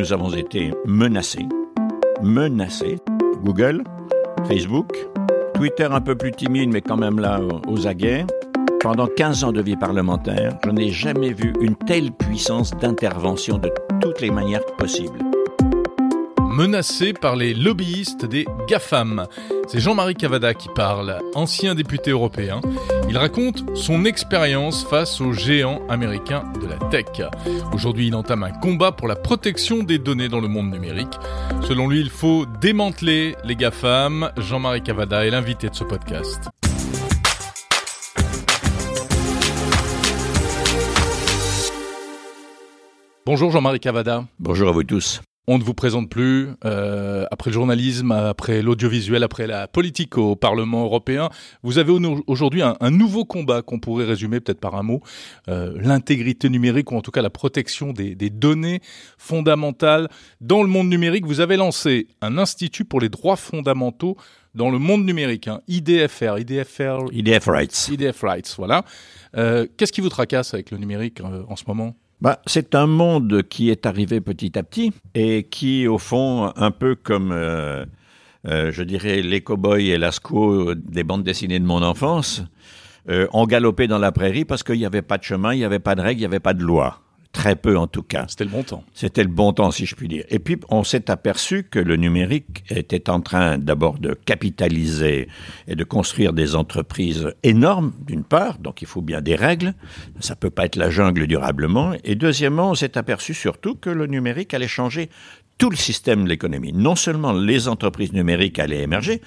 nous avons été menacés, menacés. Google, Facebook, Twitter un peu plus timide, mais quand même là aux aguets. Pendant 15 ans de vie parlementaire, je n'ai jamais vu une telle puissance d'intervention de toutes les manières possibles menacé par les lobbyistes des GAFAM. C'est Jean-Marie Cavada qui parle, ancien député européen. Il raconte son expérience face aux géants américains de la tech. Aujourd'hui, il entame un combat pour la protection des données dans le monde numérique. Selon lui, il faut démanteler les GAFAM. Jean-Marie Cavada est l'invité de ce podcast. Bonjour Jean-Marie Cavada. Bonjour à vous tous. On ne vous présente plus. Euh, après le journalisme, après l'audiovisuel, après la politique au Parlement européen, vous avez aujourd'hui un, nouveau combat qu'on pourrait résumer peut-être par un mot euh, l'intégrité numérique ou en tout cas la protection des, données fondamentales dans le monde numérique. Vous avez lancé un institut pour les droits fondamentaux dans le monde numérique, hein, IDFR, IDFR, IDF Rights, IDF Rights, voilà. Euh, qu'est-ce qui vous tracasse avec le numérique en ce moment? Bah, c'est un monde qui est arrivé petit à petit et qui, au fond, un peu comme, euh, euh, je dirais, les cow-boys et l'asco des bandes dessinées de mon enfance, euh, ont galopé dans la prairie parce qu'il n'y avait pas de chemin, il n'y avait pas de règles, il n'y avait pas de loi. Très peu en tout cas. C'était le bon temps. C'était le bon temps, si je puis dire. Et puis, on s'est aperçu que le numérique était en train d'abord de capitaliser et de construire des entreprises énormes, d'une part, donc il faut bien des règles, ça peut pas être la jungle durablement. Et deuxièmement, on s'est aperçu surtout que le numérique allait changer tout le système de l'économie. Non seulement les entreprises numériques allaient émerger,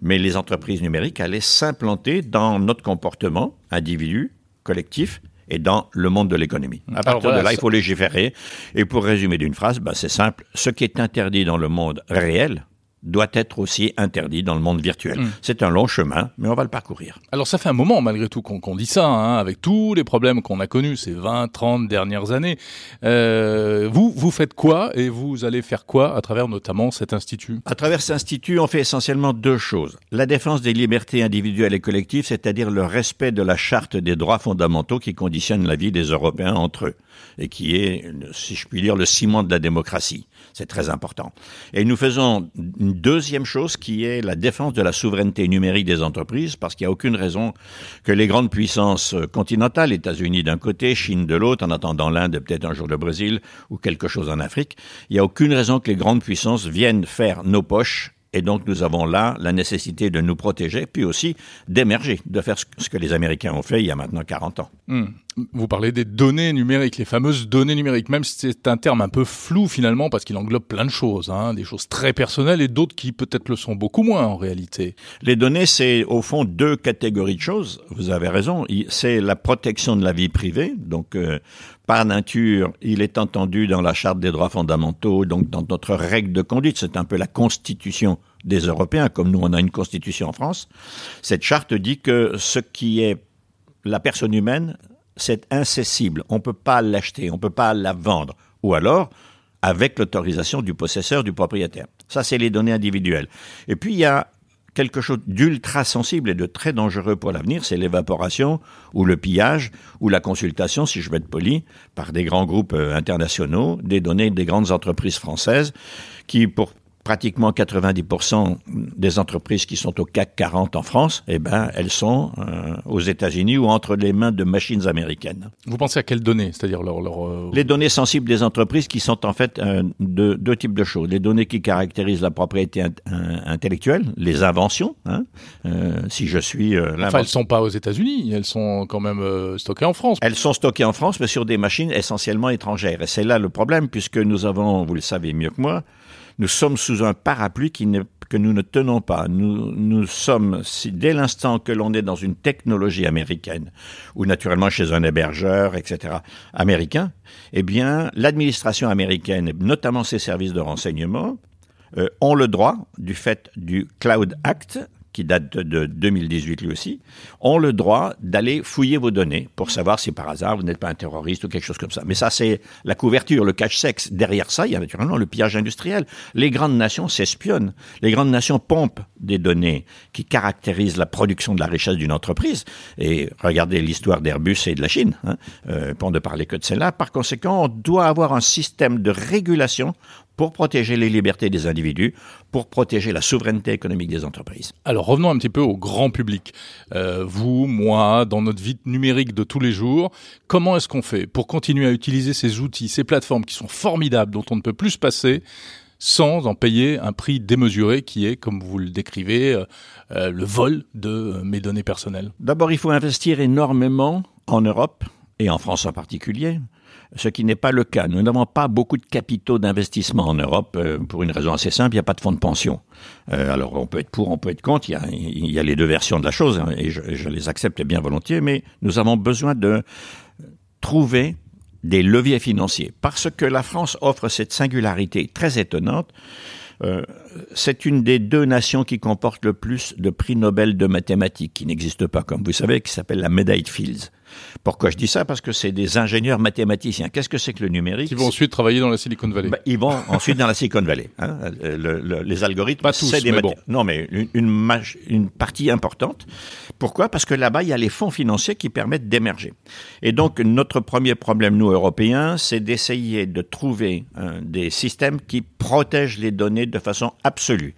mais les entreprises numériques allaient s'implanter dans notre comportement individu, collectif, et dans le monde de l'économie. À partir de là, il faut légiférer. Et pour résumer d'une phrase, bah, c'est simple. Ce qui est interdit dans le monde réel, doit être aussi interdit dans le monde virtuel. Hmm. C'est un long chemin, mais on va le parcourir. Alors ça fait un moment malgré tout qu'on dit ça, hein, avec tous les problèmes qu'on a connus ces 20, 30 dernières années. Euh, vous, vous faites quoi et vous allez faire quoi à travers notamment cet institut? À travers cet institut, on fait essentiellement deux choses. La défense des libertés individuelles et collectives, c'est-à-dire le respect de la charte des droits fondamentaux qui conditionne la vie des Européens entre eux et qui est, si je puis dire, le ciment de la démocratie. C'est très important. Et nous faisons une deuxième chose qui est la défense de la souveraineté numérique des entreprises, parce qu'il n'y a aucune raison que les grandes puissances continentales, États-Unis d'un côté, Chine de l'autre, en attendant l'Inde, peut-être un jour le Brésil ou quelque chose en Afrique, il n'y a aucune raison que les grandes puissances viennent faire nos poches et donc nous avons là la nécessité de nous protéger, puis aussi d'émerger, de faire ce que les Américains ont fait il y a maintenant 40 ans. Hmm. Vous parlez des données numériques, les fameuses données numériques, même si c'est un terme un peu flou finalement, parce qu'il englobe plein de choses, hein, des choses très personnelles et d'autres qui peut-être le sont beaucoup moins en réalité. Les données, c'est au fond deux catégories de choses. Vous avez raison. C'est la protection de la vie privée, donc euh, par nature, il est entendu dans la Charte des droits fondamentaux, donc dans notre règle de conduite, c'est un peu la constitution des Européens, comme nous on a une constitution en France. Cette charte dit que ce qui est la personne humaine, c'est incessible. On ne peut pas l'acheter, on ne peut pas la vendre. Ou alors, avec l'autorisation du possesseur, du propriétaire. Ça, c'est les données individuelles. Et puis, il y a quelque chose d'ultra sensible et de très dangereux pour l'avenir, c'est l'évaporation ou le pillage ou la consultation, si je veux être poli, par des grands groupes euh, internationaux, des données des grandes entreprises françaises qui, pour pratiquement 90% des entreprises qui sont au CAC 40 en France, eh ben, elles sont euh, aux États-Unis ou entre les mains de machines américaines. Vous pensez à quelles données C'est-à-dire leur, leur euh, Les données sensibles des entreprises qui sont en fait euh, de, deux types de choses. Les données qui caractérisent la propriété intellectuelle, les inventions. Hein, si je suis... enfin, elles ne sont pas aux États-Unis, elles sont quand même stockées en France. Elles sont stockées en France, mais sur des machines essentiellement étrangères. Et c'est là le problème, puisque nous avons, vous le savez mieux que moi, nous sommes sous un parapluie que nous ne tenons pas. Nous, nous sommes, si, dès l'instant que l'on est dans une technologie américaine, ou naturellement chez un hébergeur, etc., américain, eh bien, l'administration américaine, notamment ses services de renseignement, euh, ont le droit, du fait du Cloud Act, qui date de 2018 lui aussi, ont le droit d'aller fouiller vos données pour savoir si par hasard vous n'êtes pas un terroriste ou quelque chose comme ça. Mais ça, c'est la couverture, le cache-sexe. Derrière ça, il y a naturellement le pillage industriel. Les grandes nations s'espionnent. Les grandes nations pompent des données qui caractérisent la production de la richesse d'une entreprise. Et regardez l'histoire d'Airbus et de la Chine, hein, euh, pour ne parler que de celle-là. Par conséquent, on doit avoir un système de régulation pour protéger les libertés des individus, pour protéger la souveraineté économique des entreprises. Alors revenons un petit peu au grand public. Euh, vous, moi, dans notre vie numérique de tous les jours, comment est-ce qu'on fait pour continuer à utiliser ces outils, ces plateformes qui sont formidables, dont on ne peut plus se passer sans en payer un prix démesuré qui est, comme vous le décrivez, euh, euh, le vol de mes données personnelles? D'abord, il faut investir énormément en Europe et en France en particulier ce qui n'est pas le cas. Nous n'avons pas beaucoup de capitaux d'investissement en Europe euh, pour une raison assez simple, il n'y a pas de fonds de pension. Euh, alors on peut être pour, on peut être contre, il y a, les deux versions de la chose, hein, et je, je, les accepte bien volontiers, mais nous avons besoin de trouver des leviers financiers, parce que la France offre cette singularité très étonnante. Euh, c'est une des deux nations qui comporte le plus de prix Nobel de mathématiques, qui n'existe pas, comme vous savez, qui s'appelle la médaille de Fields. Pourquoi je dis ça? Parce que c'est des ingénieurs mathématiciens. Qu'est-ce que c'est que le numérique? Qui vont ensuite travailler dans la Silicon Valley. Bah, ils vont ensuite dans la Silicon Valley. Hein. Le, le, les algorithmes, Pas tous, mais bon. Non, mais une, une, une partie importante. Pourquoi? Parce que là-bas, il y a les fonds financiers qui permettent d'émerger. Et donc, notre premier problème, nous, Européens, c'est d'essayer de trouver hein, des systèmes qui protègent les données de façon absolue.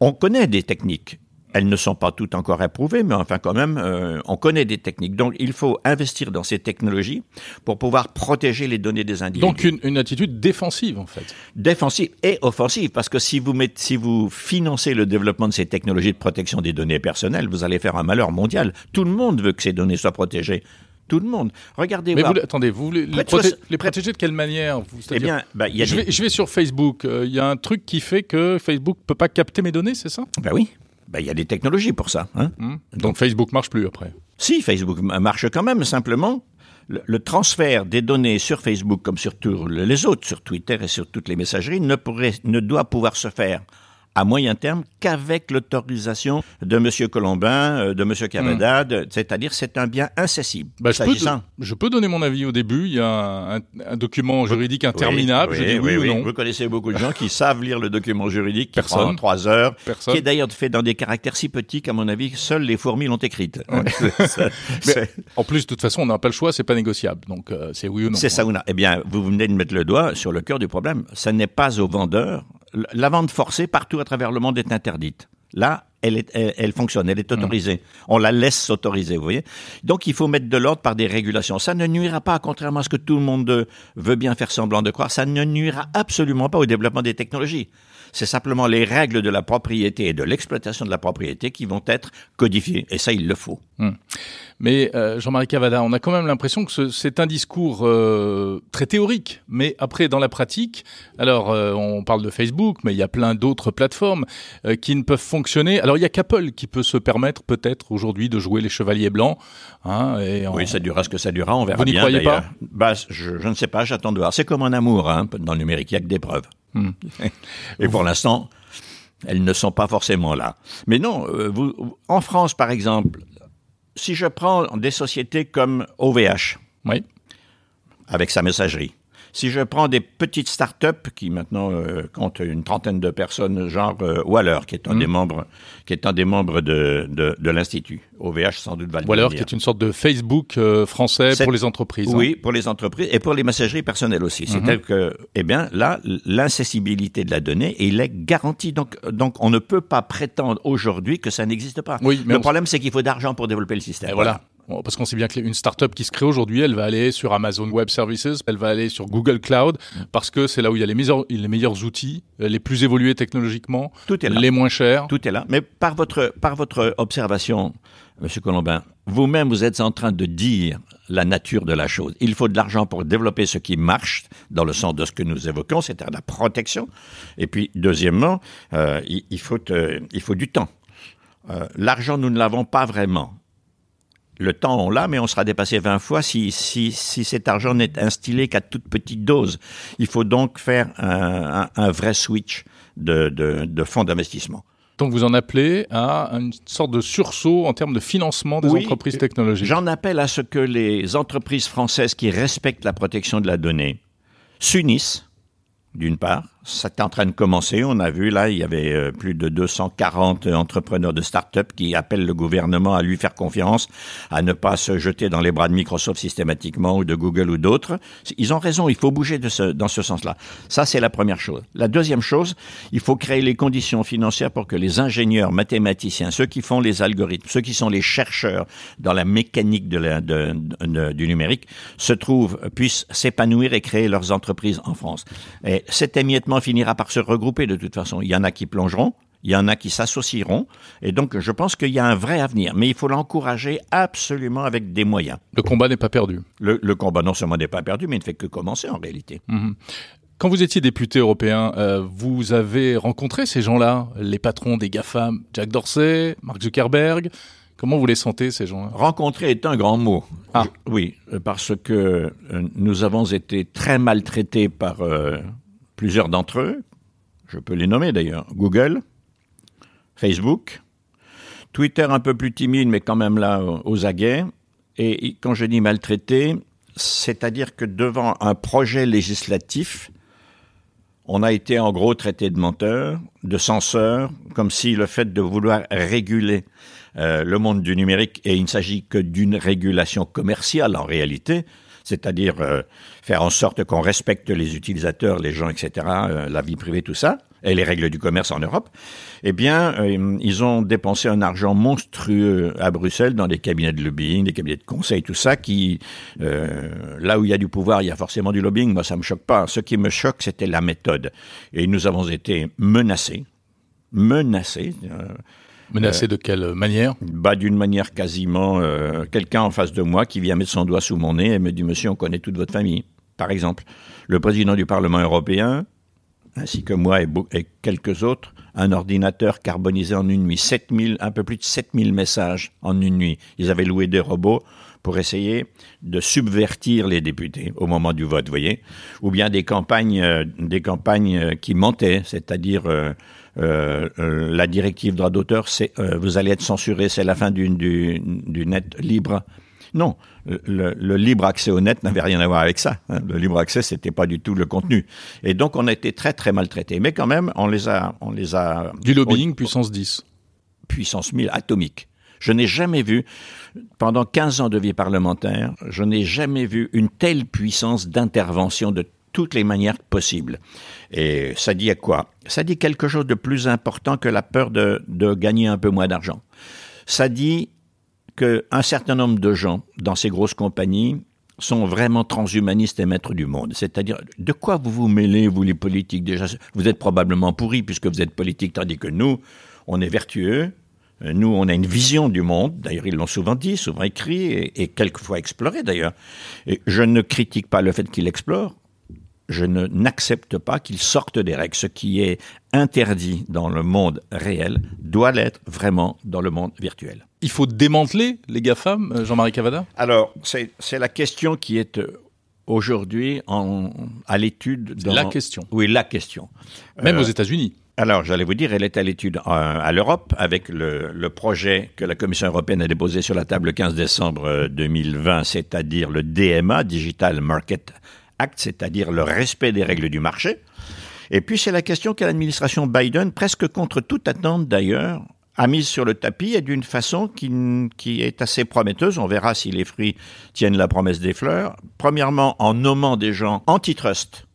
On connaît des techniques elles ne sont pas toutes encore approuvées, mais enfin quand même, euh, on connaît des techniques. Donc il faut investir dans ces technologies pour pouvoir protéger les données des individus. Donc une, une attitude défensive en fait. Défensive et offensive, parce que si vous, mettez, si vous financez le développement de ces technologies de protection des données personnelles, vous allez faire un malheur mondial. Tout le monde veut que ces données soient protégées tout le monde. Regardez. Mais vous, attendez, vous les, les, proté les, protéger de quelle manière vous, Eh bien, bah, y a je, des... vais, je, vais, sur Facebook. Il euh, y a un truc qui fait que Facebook peut pas capter mes données, c'est ça? Ben oui. Ben, il y a des technologies pour ça. Hein mmh. Donc, Donc Facebook marche plus après. Si, Facebook marche quand même, simplement. Le, le, transfert des données sur Facebook comme sur tous les autres, sur Twitter et sur toutes les messageries, ne, pourrait, ne doit pouvoir se faire à moyen terme qu'avec l'autorisation de M. Colombin, de M. Cavada, mmh. c'est-à-dire c'est un bien incessible. Bah, je, peux je, peux donner mon avis au début. Il y a un, un document juridique interminable. Oui, je dis oui, oui, oui, ou non. Vous connaissez beaucoup de gens qui savent lire le document juridique, qui Personne. prend trois heures, Personne. qui est d'ailleurs fait dans des caractères si petits qu'à mon avis, seules les fourmis l'ont écrite. Mais, en plus, de toute façon, on n'a pas le choix, c'est pas négociable. Donc, euh, c'est oui ou non. C'est ça ou non. Eh bien, vous venez de mettre le doigt sur le cœur du problème. Ça n'est pas au vendeur la vente forcée partout à travers le monde est interdite. Là, elle, est, elle, elle fonctionne, elle est autorisée. Mmh. On la laisse s'autoriser, vous voyez. Donc, il faut mettre de l'ordre par des régulations. Ça ne nuira pas, contrairement à ce que tout le monde veut bien faire semblant de croire, ça ne nuira absolument pas au développement des technologies. C'est simplement les règles de la propriété et de l'exploitation de la propriété qui vont être codifiées. Et ça, il le faut. Mmh. Mais euh, Jean-Marie Cavada, on a quand même l'impression que c'est un discours euh, très théorique, mais après dans la pratique, alors euh, on parle de Facebook, mais il y a plein d'autres plateformes euh, qui ne peuvent fonctionner. Alors il y a qu'Apple qui peut se permettre peut-être aujourd'hui de jouer les chevaliers blancs. Hein, et on... Oui, ça durera ce que ça durera, on verra Vous n'y croyez pas bah, je, je, ne sais pas, j'attends de voir. C'est comme un amour hein, dans le numérique, il n'y a que des preuves. Mmh. et pour l'instant, elles ne sont pas forcément là. Mais non, euh, vous, en France par exemple, si je prends des sociétés comme OVH, oui. avec sa messagerie, si je prends des petites start-up qui maintenant euh, comptent une trentaine de personnes, genre euh, Waller, qui est un mmh. des membres, qui est un des membres de, de, de l'institut, OVH sans doute va le Waller, qui est une sorte de Facebook euh, français pour les entreprises. Oui, hein. pour les entreprises et pour les messageries personnelles aussi. Mmh. C'est-à-dire que, eh bien, là, l'incessibilité de la donnée, il est garantie. Donc, donc, on ne peut pas prétendre aujourd'hui que ça n'existe pas. Oui, mais le problème, c'est qu'il faut d'argent pour développer le système. Et voilà. Parce qu'on sait bien qu'une start-up qui se crée aujourd'hui, elle va aller sur Amazon Web Services, elle va aller sur Google Cloud, parce que c'est là où il y a les meilleurs, les meilleurs outils, les plus évolués technologiquement, Tout est là. les moins chers. Tout est là. Mais par votre, par votre observation, Monsieur Colombin, vous-même, vous êtes en train de dire la nature de la chose. Il faut de l'argent pour développer ce qui marche, dans le sens de ce que nous évoquons, c'est-à-dire la protection. Et puis, deuxièmement, euh, il, il, faut, euh, il faut du temps. Euh, l'argent, nous ne l'avons pas vraiment le temps, on l'a, mais on sera dépassé 20 fois si, si, si cet argent n'est instillé qu'à toute petite dose. Il faut donc faire un, un, un vrai switch de, de, de fonds d'investissement. Donc vous en appelez à une sorte de sursaut en termes de financement des entreprises technologiques. J'en appelle à ce que les entreprises françaises qui respectent la protection de la donnée s'unissent, d'une part, c'est en train de commencer. On a vu là, il y avait euh, plus de 240 entrepreneurs de start-up qui appellent le gouvernement à lui faire confiance, à ne pas se jeter dans les bras de Microsoft systématiquement ou de Google ou d'autres. Ils ont raison, il faut bouger dans ce sens-là. Ça, c'est la première chose. La deuxième chose, il faut créer les conditions financières pour que les ingénieurs, mathématiciens, ceux qui font les algorithmes, ceux qui sont les chercheurs dans la mécanique du numérique, se trouvent, puissent s'épanouir et créer leurs entreprises en France. Et cet émiettement finira par se regrouper de toute façon. Il y en a qui plongeront, il y en a qui s'associeront, et donc je pense qu'il y a un vrai avenir, mais il faut l'encourager absolument avec des moyens. Le combat n'est pas perdu. Le, combat non seulement n'est pas perdu, mais il ne fait que commencer en réalité. Mhm. Quand vous étiez député européen, euh, vous avez rencontré ces gens-là, les patrons des GAFAM, Jack Dorsey, Mark Zuckerberg. Comment vous les sentez, ces gens-là? Rencontrer est un grand mot. Ah. oui, parce que euh, nous avons été très maltraités par euh, plusieurs d'entre eux, je peux les nommer d'ailleurs, Google, Facebook, Twitter un peu plus timide, mais quand même là aux aguets. Et quand je dis maltraité, c'est-à-dire que devant un projet législatif, on a été en gros traité de menteur, de censeur, comme si le fait de vouloir réguler euh, le monde du numérique, et il ne s'agit que d'une régulation commerciale en réalité, c'est-à-dire euh, faire en sorte qu'on respecte les utilisateurs, les gens, etc., euh, la vie privée, tout ça, et les règles du commerce en Europe, eh bien, euh, ils ont dépensé un argent monstrueux à Bruxelles dans des cabinets de lobbying, des cabinets de conseil, tout ça, qui, là où il y a du pouvoir, il y a forcément du lobbying. Moi, ça me choque pas. Ce qui me choque, c'était la méthode. Et nous avons été menacés, menacés. Menacé euh, de quelle manière bah, D'une manière quasiment... Euh, quelqu'un en face de moi qui vient mettre son doigt sous mon nez et me dit « Monsieur, on connaît toute votre famille ». Par exemple, le président du Parlement européen, ainsi que moi et, et quelques autres, un ordinateur carbonisé en une nuit. 7000, un peu plus de 7000 messages en une nuit. Ils avaient loué des robots pour essayer de subvertir les députés au moment du vote, vous voyez, ou bien des campagnes, euh, des campagnes qui mentaient, c'est-à-dire euh, euh, la directive droit d'auteur, c'est euh, vous allez être censuré, c'est la fin du, du, du, net libre. Non, le, le, libre accès au net n'avait rien à voir avec ça. Hein. Le libre accès, c'était pas du tout le contenu. Et donc, on a été très très maltraités. Mais quand même, on les a, on les a. Du lobbying puissance 10. Puissance 1000 atomique. Je n'ai jamais vu, pendant 15 ans de vie parlementaire, je n'ai jamais vu une telle puissance d'intervention de toutes les manières possibles. Et ça dit à quoi? Ça dit quelque chose de plus important que la peur de, gagner un peu moins d'argent. Ça dit qu'un certain nombre de gens dans ces grosses compagnies sont vraiment transhumanistes et maîtres du monde. C'est-à-dire, de quoi vous vous mêlez, vous les politiques? Déjà, vous êtes probablement pourris puisque vous êtes politique, tandis que nous, on est vertueux. Nous, on a une vision du monde. D'ailleurs, ils l'ont souvent dit, souvent écrit et, et quelquefois exploré d'ailleurs. Je ne critique pas le fait qu'ils explorent je n'accepte pas qu'ils sortent des règles. Ce qui est interdit dans le monde réel doit l'être vraiment dans le monde virtuel. Il faut démanteler les GAFAM, euh, Jean-Marie Cavada? Alors, c'est la question qui est euh, aujourd'hui à l'étude. La question. Oui, la question. Même euh, aux États-Unis. Alors, j'allais vous dire, elle est à l'étude à l'Europe avec le, projet que la Commission européenne a déposé sur la table le 15 décembre 2020, c'est-à-dire le DMA, Digital Market acte, c'est-à-dire le respect des règles du marché. Et puis c'est la question que l'administration Biden, presque contre toute attente d'ailleurs, a mise sur le tapis et d'une façon qui, est assez prometteuse. On verra si les fruits tiennent la promesse des fleurs. Premièrement, en nommant des gens antitrust,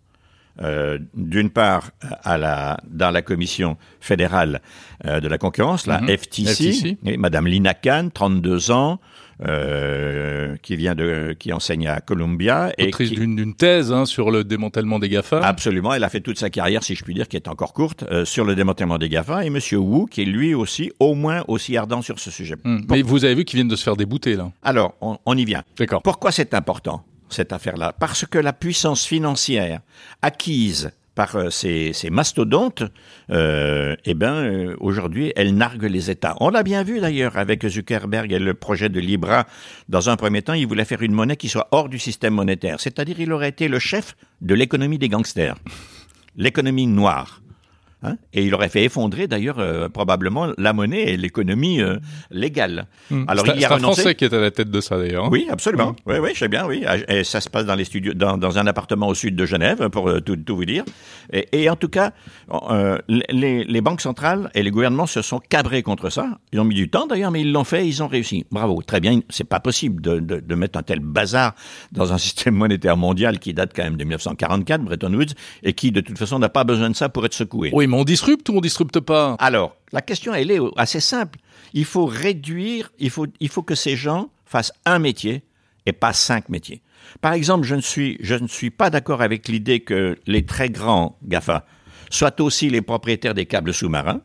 euh, d'une part à la, dans la commission fédérale euh, de la concurrence, la FTC, mhm. Madame Lina Khan, 32 ans, euh, qui vient de, qui enseigne à Columbia. Autrice d'une thèse hein, sur le démantèlement des GAFA. Absolument, elle a fait toute sa carrière, si je puis dire, qui est encore courte, euh, sur le démantèlement des GAFA. Et Monsieur Wu, qui est lui aussi, au moins aussi ardent sur ce sujet. Hmm. Mais vous avez vu qu'ils viennent de se faire débouter, là. Alors, on, on y vient. D'accord. Pourquoi c'est important, cette affaire-là Parce que la puissance financière acquise par euh, ces, mastodontes, euh, eh ben, euh, aujourd'hui, elles narguent les États. On l'a bien vu d'ailleurs avec Zuckerberg et le projet de Libra. Dans un premier temps, il voulait faire une monnaie qui soit hors du système monétaire, c'est-à-dire il aurait été le chef de l'économie des gangsters, l'économie noire. Hein, et il aurait fait effondrer d'ailleurs euh, probablement la monnaie et l'économie euh, légale. Mmh. Alors il y a un Français qui est à la tête de ça d'ailleurs. Hein. Oui, absolument. Mmh. Oui, oui, je sais bien. Oui, ah, et ça se passe dans les studios, dans, dans un appartement au sud de Genève, pour euh, tout, tout, vous dire. Et, et en tout cas, les, les, banques centrales et les gouvernements se sont cabrés contre ça. Ils ont mis du temps d'ailleurs, mais ils l'ont fait, ils ont réussi. Bravo, très bien. C'est pas possible de, de, de, mettre un tel bazar dans un système monétaire mondial qui date quand même de 1944, Bretton Woods, et qui de toute façon n'a pas besoin de ça pour être secoué. Oui, on disrupte ou on disrupte pas Alors, la question, elle est assez simple. Il faut réduire, il faut, il faut que ces gens fassent un métier et pas cinq métiers. Par exemple, je ne suis, je ne suis pas d'accord avec l'idée que les très grands GAFA soient aussi les propriétaires des câbles sous-marins,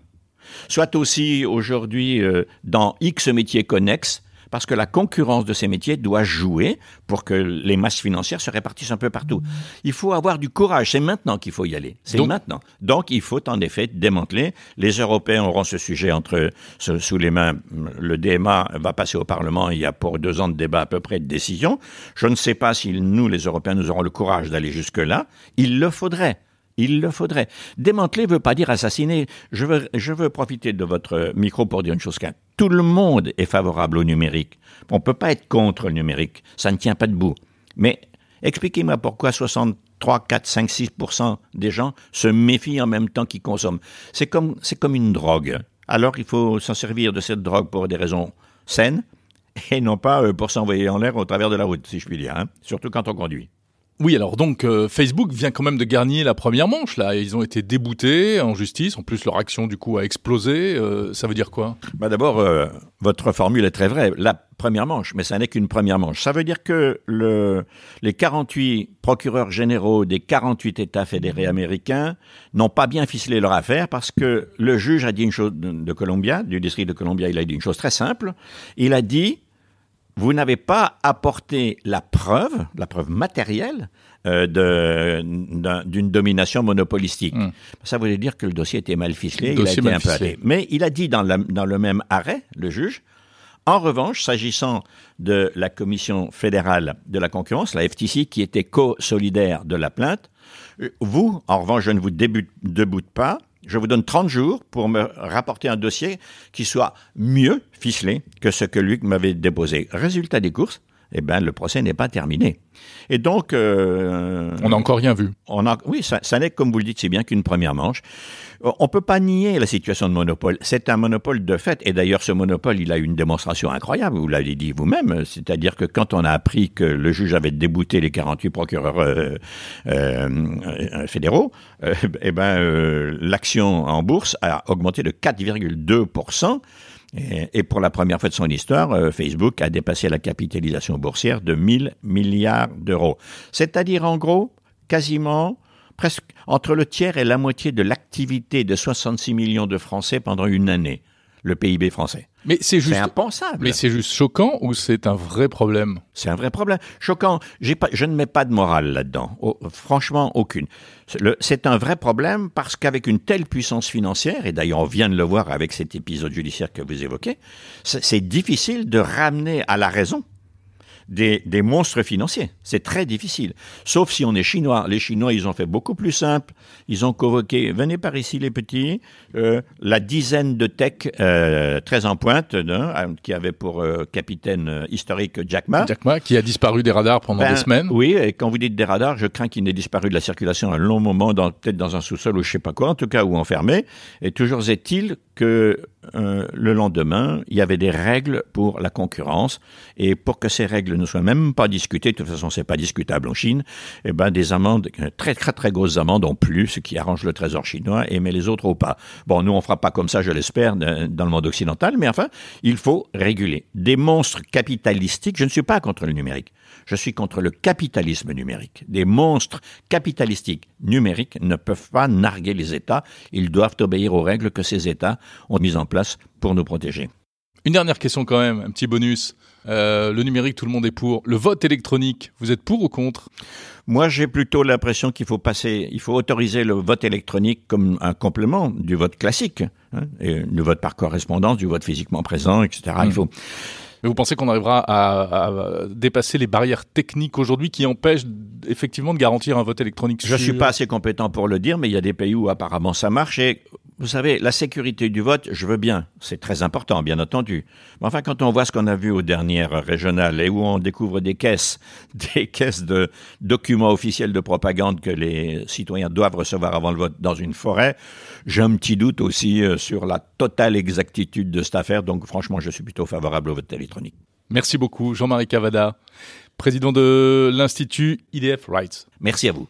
soient aussi aujourd'hui euh, dans X métiers connexes, parce que la concurrence de ces métiers doit jouer pour que les masses financières se répartissent un peu partout. Il faut avoir du courage, c'est maintenant qu'il faut y aller, c'est maintenant. Donc il faut en effet démanteler. Les Européens auront ce sujet entre sous les mains. Le DMA va passer au Parlement, il y a pour deux ans de débat à peu près de décision. Je ne sais pas si nous, les Européens, nous aurons le courage d'aller jusque-là. Il le faudrait. Il le faudrait. Démanteler ne veut pas dire assassiner. Je veux, profiter de votre micro pour dire une chose qu'un. Tout le monde est favorable au numérique. On ne peut pas être contre le numérique. Ça ne tient pas debout. Mais expliquez-moi pourquoi 63, 4, 5, 6% des gens se méfient en même temps qu'ils consomment. C'est comme, c'est comme une drogue. Alors il faut s'en servir de cette drogue pour des raisons saines et non pas euh, pour s'envoyer en l'air au travers de la route, si je puis dire, hein. surtout quand on conduit. Oui, alors donc euh, Facebook vient quand même de gagner la première manche là. Ils ont été déboutés en justice. En plus, leur action du coup a explosé. Euh, ça veut dire quoi? Bah D'abord, euh, votre formule est très vraie. La première manche, mais ça n'est qu'une première manche. Ça veut dire que le, les 48 procureurs généraux des 48 États fédérés américains n'ont pas bien ficelé leur affaire parce que le juge a dit une chose de, Columbia, du district de Columbia, il a dit une chose très simple. Il a dit vous n'avez pas apporté la preuve, la preuve matérielle euh, d'une domination monopolistique. Hmm. Ça voulait dire que le dossier était mal ficelé, il a été un peu Mais il a dit dans, dans le même arrêt, le juge, en revanche, s'agissant de la Commission fédérale de la concurrence, la FTC, qui était co-solidaire de la plainte, euh, vous, en revanche, je ne vous déboute pas, je vous donne 30 jours pour me rapporter un dossier qui soit mieux ficelé que ce que Luc m'avait déposé. Résultat des courses, eh ben, le procès n'est pas terminé. Et donc... Euh, on n'a encore rien vu. On a, oui, ça, ça n'est, comme vous le dites, c'est bien qu'une première manche. On ne peut pas nier la situation de monopole. C'est un monopole de fait. Et d'ailleurs, ce monopole, il a une démonstration incroyable. Vous l'avez dit vous-même. C'est-à-dire que quand on a appris que le juge avait débouté les 48 procureurs euh, euh, fédéraux, euh, eh ben, euh, l'action en bourse a augmenté de 4,2 et, pour la première fois de son histoire, euh, Facebook a dépassé la capitalisation boursière de 1000 milliards d'euros. C'est-à-dire, en gros, quasiment presque entre le tiers et la moitié de l'activité de 66 millions de Français pendant une année le PIB français. Mais c'est juste impensable. Mais c'est juste choquant ou c'est un vrai problème? C'est un vrai problème. Choquant. Pas, je ne mets pas de morale là-dedans. Oh, franchement, aucune. C'est un vrai problème parce qu'avec une telle puissance financière, et d'ailleurs on vient de le voir avec cet épisode judiciaire que vous évoquez, c'est difficile de ramener à la raison des, des monstres financiers. C'est très difficile. Sauf si on est chinois. Les Chinois, ils ont fait beaucoup plus simple. Ils ont convoqué, venez par ici les petits, euh, la dizaine de tech euh, très en pointe, hein, qui avait pour euh, capitaine euh, historique Jack Ma. Jack Ma, qui a disparu des radars pendant ben, des semaines. Oui, et quand vous dites des radars, je crains qu'il n'ait disparu de la circulation un long moment, peut-être dans un sous-sol ou je sais pas quoi, en tout cas, ou enfermé. Et toujours est-il que euh, le lendemain, il y avait des règles pour la concurrence, et pour que ces règles ne soient même pas discutées, de toute façon c'est pas discutable en Chine, eh ben des amendes, très très très grosses amendes en plus, ce qui arrange le trésor chinois, et mais les autres au pas. Bon, nous on fera pas comme ça, je l'espère, dans le monde occidental, mais enfin, il faut réguler. Des monstres capitalistiques, je ne suis pas contre le numérique, je suis contre le capitalisme numérique. Des monstres capitalistiques numériques ne peuvent pas narguer les États, ils doivent obéir aux règles que ces États ont mises en place pour nous protéger. Une dernière question quand même, un petit bonus. Euh, le numérique, tout le monde est pour. Le vote électronique, vous êtes pour ou contre? Moi, j'ai plutôt l'impression qu'il faut passer, il faut autoriser le vote électronique comme un complément du vote classique, hein, et du vote par correspondance, du vote physiquement présent, etc. Il hmm. faut Mais vous pensez qu'on arrivera à, dépasser les barrières techniques aujourd'hui qui empêchent effectivement de garantir un vote électronique Je ne suis pas assez compétent pour le dire, mais il y a des pays où apparemment ça marche. Et vous savez, la sécurité du vote, je veux bien. C'est très important, bien entendu. Mais enfin, quand on voit ce qu'on a vu aux dernières régionales et où on découvre des caisses, des caisses de documents officiels de propagande que les citoyens doivent recevoir avant le vote dans une forêt, j'ai un petit doute aussi euh, sur la totale exactitude de cette affaire. Donc, franchement, je suis plutôt favorable au vote électronique. Merci beaucoup, Jean-Marie Cavada, président de l'Institut IDF Rights. Merci à vous.